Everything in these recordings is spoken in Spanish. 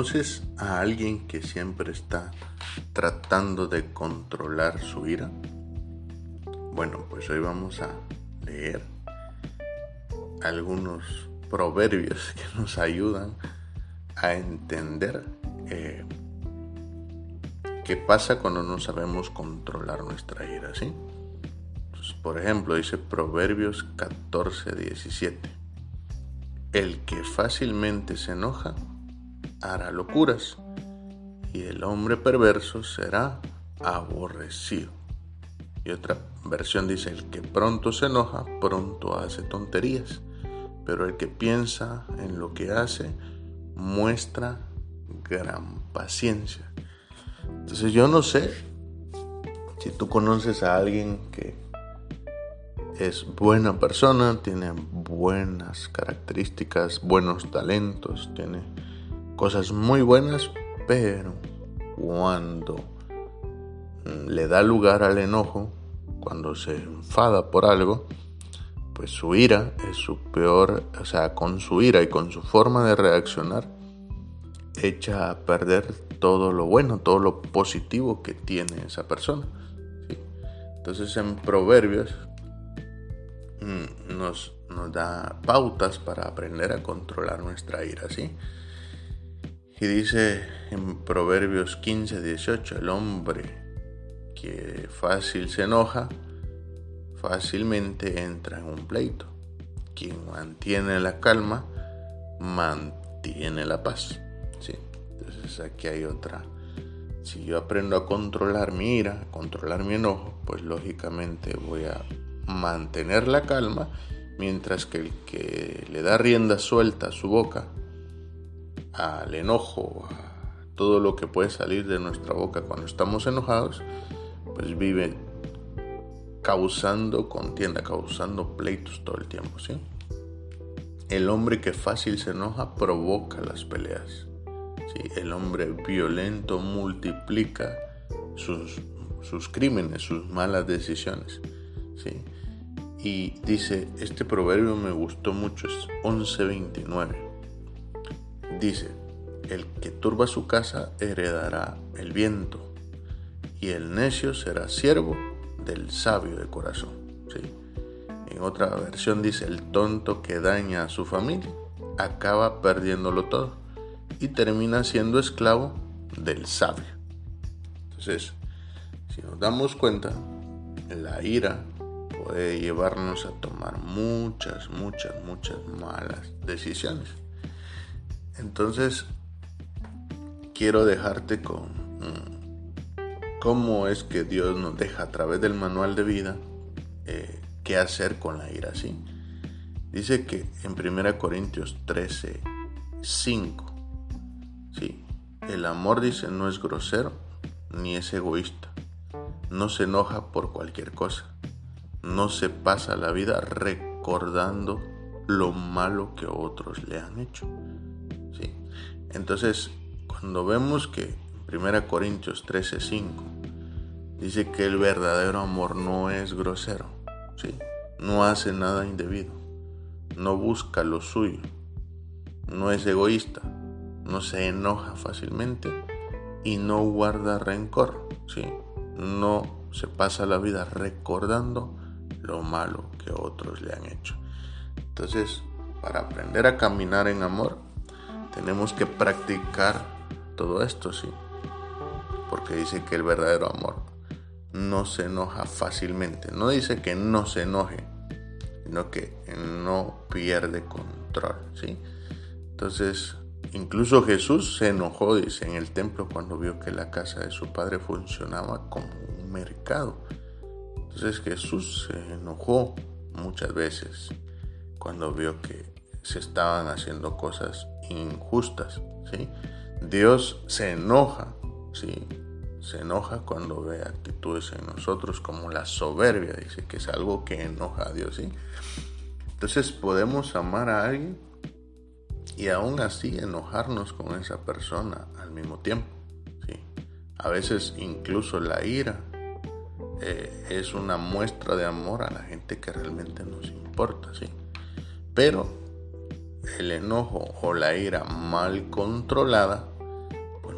¿Conoces a alguien que siempre está tratando de controlar su ira? Bueno, pues hoy vamos a leer algunos proverbios que nos ayudan a entender eh, qué pasa cuando no sabemos controlar nuestra ira, ¿sí? Pues, por ejemplo, dice Proverbios 14, 17. El que fácilmente se enoja hará locuras y el hombre perverso será aborrecido. Y otra versión dice, el que pronto se enoja, pronto hace tonterías, pero el que piensa en lo que hace, muestra gran paciencia. Entonces yo no sé si tú conoces a alguien que es buena persona, tiene buenas características, buenos talentos, tiene cosas muy buenas, pero cuando mm, le da lugar al enojo, cuando se enfada por algo, pues su ira es su peor, o sea, con su ira y con su forma de reaccionar, echa a perder todo lo bueno, todo lo positivo que tiene esa persona. Entonces en Proverbios mm, nos, nos, da pautas para aprender a controlar nuestra ira, ¿sí? Y dice en Proverbios 15, 18, el hombre que fácil se enoja, fácilmente entra en un pleito. Quien mantiene la calma, mantiene la paz. ¿sí? Entonces aquí hay otra. Si yo aprendo a controlar mi ira, a controlar mi enojo, pues lógicamente voy a mantener la calma, mientras que el que le da rienda suelta a su boca, al enojo, a todo lo que puede salir de nuestra boca cuando estamos enojados, pues vive causando contienda, causando pleitos todo el tiempo, ¿sí? El hombre que fácil se enoja provoca las peleas. ¿sí? El hombre violento multiplica sus, sus crímenes, sus malas decisiones. ¿sí? Y dice, este proverbio me gustó mucho, es 11.29 Dice, el que turba su casa heredará el viento, y el necio será siervo del sabio de corazón. En otra versión dice, el tonto que daña a su familia acaba perdiéndolo todo y termina siendo esclavo del sabio. Entonces, si nos damos cuenta, la ira puede llevarnos a tomar muchas, muchas, muchas malas decisiones. Entonces, quiero dejarte con mm, cómo es que Dios nos deja a través del manual de vida eh, qué hacer con la ira, ¿sí? Dice que en 1 Corintios 13, 5, ¿sí? El amor, dice, no es grosero ni es egoísta. No se enoja por cualquier cosa. No se pasa la vida recordando lo malo que otros le han hecho. Entonces, cuando vemos que 1 Corintios 13:5 dice que el verdadero amor no es grosero, ¿sí? no hace nada indebido, no busca lo suyo, no es egoísta, no se enoja fácilmente y no guarda rencor, ¿sí? no se pasa la vida recordando lo malo que otros le han hecho. Entonces, para aprender a caminar en amor, tenemos que practicar todo esto, sí. Porque dice que el verdadero amor no se enoja fácilmente. No dice que no se enoje, sino que no pierde control, ¿sí? Entonces, incluso Jesús se enojó, dice, en el templo cuando vio que la casa de su padre funcionaba como un mercado. Entonces Jesús se enojó muchas veces cuando vio que se estaban haciendo cosas injustas. ¿sí? Dios se enoja, ¿sí? se enoja cuando ve actitudes en nosotros como la soberbia, dice que es algo que enoja a Dios. ¿sí? Entonces podemos amar a alguien y aún así enojarnos con esa persona al mismo tiempo. ¿sí? A veces incluso la ira eh, es una muestra de amor a la gente que realmente nos importa. ¿sí? Pero el enojo o la ira mal controlada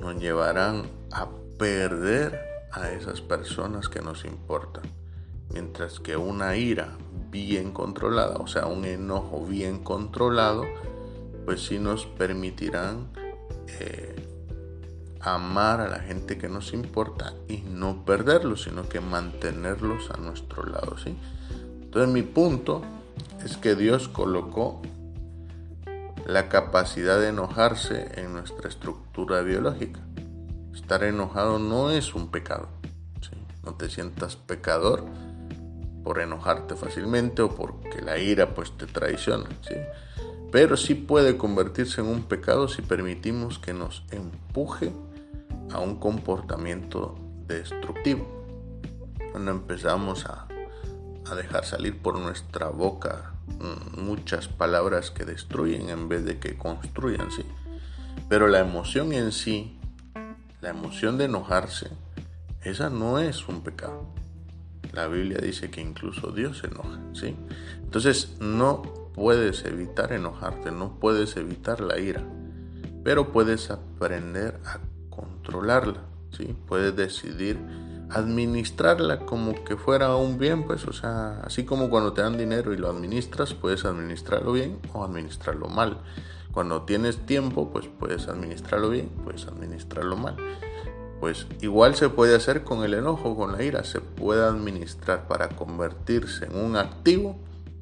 nos llevarán a perder a esas personas que nos importan. Mientras que una ira bien controlada, o sea, un enojo bien controlado, pues sí nos permitirán eh, amar a la gente que nos importa y no perderlos, sino que mantenerlos a nuestro lado, ¿sí? Entonces mi punto es que Dios colocó la capacidad de enojarse en nuestra estructura biológica. Estar enojado no es un pecado. No te sientas pecador por enojarte fácilmente o porque la ira pues te traiciona. ¿sí? Pero sí puede convertirse en un pecado si permitimos que nos empuje a un comportamiento destructivo. Cuando empezamos a, a dejar salir por nuestra boca muchas palabras que destruyen en vez de que construyan, sí. Pero la emoción en sí, la emoción de enojarse, esa no es un pecado. La Biblia dice que incluso Dios se enoja, ¿sí? Entonces no puedes evitar enojarte, no puedes evitar la ira, pero puedes aprender a controlarla, ¿sí? Puedes decidir administrarla como que fuera un bien, pues, o sea, así como cuando te dan dinero y lo administras, puedes administrarlo bien o administrarlo mal. Cuando tienes tiempo, pues puedes administrarlo bien, puedes administrarlo mal. Pues igual se puede hacer con el enojo, con la ira, se puede administrar para convertirse en un activo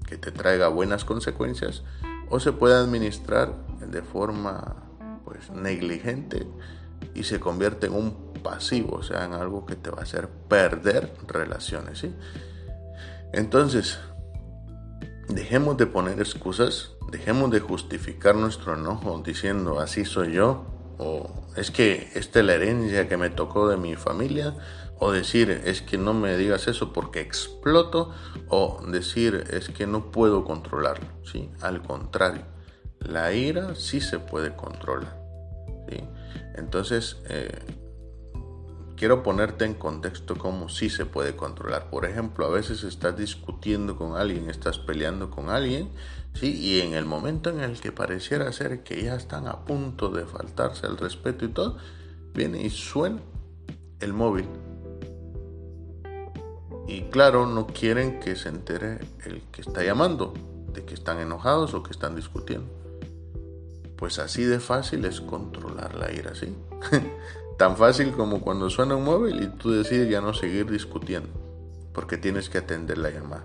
que te traiga buenas consecuencias o se puede administrar de forma pues negligente y se convierte en un pasivo, o sea, en algo que te va a hacer perder relaciones, ¿sí? Entonces, dejemos de poner excusas, dejemos de justificar nuestro enojo diciendo así soy yo, o es que esta es la herencia que me tocó de mi familia, o decir es que no me digas eso porque exploto, o decir es que no puedo controlarlo, ¿sí? Al contrario, la ira sí se puede controlar, ¿sí? Entonces, eh, quiero ponerte en contexto cómo sí se puede controlar. Por ejemplo, a veces estás discutiendo con alguien, estás peleando con alguien, ¿sí? y en el momento en el que pareciera ser que ya están a punto de faltarse el respeto y todo, viene y suena el móvil. Y claro, no quieren que se entere el que está llamando, de que están enojados o que están discutiendo. Pues así de fácil es controlar la ira, ¿sí? Tan fácil como cuando suena un móvil y tú decides ya no seguir discutiendo, porque tienes que atender la llamada.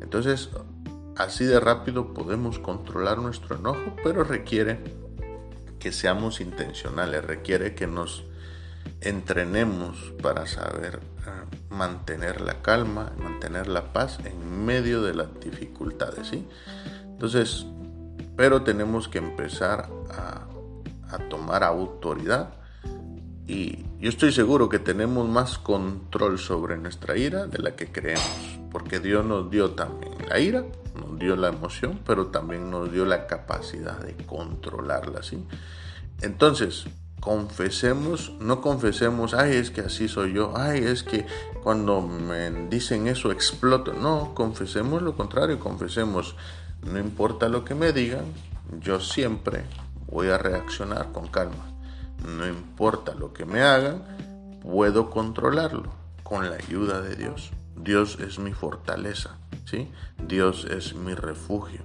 Entonces, así de rápido podemos controlar nuestro enojo, pero requiere que seamos intencionales, requiere que nos entrenemos para saber eh, mantener la calma, mantener la paz en medio de las dificultades, ¿sí? Entonces, pero tenemos que empezar a, a tomar autoridad y yo estoy seguro que tenemos más control sobre nuestra ira de la que creemos, porque Dios nos dio también la ira, nos dio la emoción, pero también nos dio la capacidad de controlarla, ¿sí? Entonces, confesemos, no confesemos, ay, es que así soy yo, ay, es que cuando me dicen eso exploto. No, confesemos lo contrario, confesemos, no importa lo que me digan, yo siempre voy a reaccionar con calma no importa lo que me hagan, puedo controlarlo con la ayuda de Dios. Dios es mi fortaleza, ¿sí? Dios es mi refugio.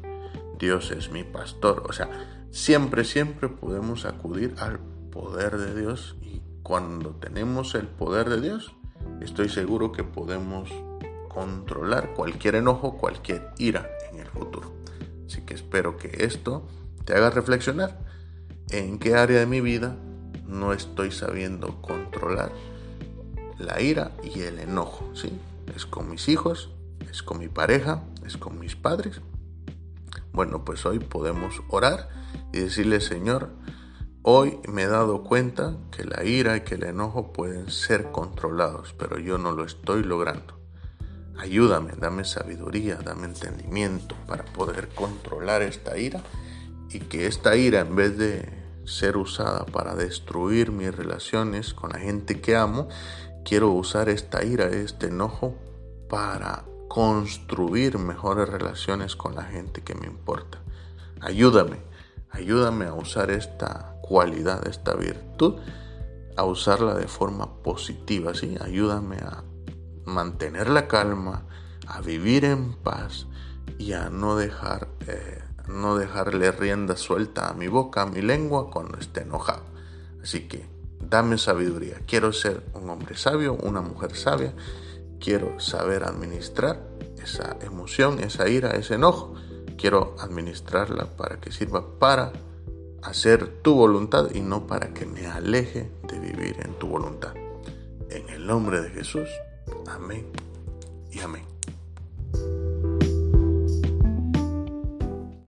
Dios es mi pastor. O sea, siempre, siempre podemos acudir al poder de Dios y cuando tenemos el poder de Dios, estoy seguro que podemos controlar cualquier enojo, cualquier ira en el futuro. Así que espero que esto te haga reflexionar en qué área de mi vida no estoy sabiendo controlar la ira y el enojo, ¿sí? Es con mis hijos, es con mi pareja, es con mis padres. Bueno, pues hoy podemos orar y decirle, Señor, hoy me he dado cuenta que la ira y que el enojo pueden ser controlados, pero yo no lo estoy logrando. Ayúdame, dame sabiduría, dame entendimiento para poder controlar esta ira y que esta ira en vez de ser usada para destruir mis relaciones con la gente que amo, quiero usar esta ira, este enojo para construir mejores relaciones con la gente que me importa. Ayúdame, ayúdame a usar esta cualidad, esta virtud a usarla de forma positiva, ¿sí? Ayúdame a mantener la calma, a vivir en paz y a no dejar, eh, no dejarle rienda suelta a mi boca, a mi lengua cuando esté enojado. Así que dame sabiduría. Quiero ser un hombre sabio, una mujer sabia. Quiero saber administrar esa emoción, esa ira, ese enojo. Quiero administrarla para que sirva para hacer tu voluntad y no para que me aleje de vivir en tu voluntad. En el nombre de Jesús. Amén y amén.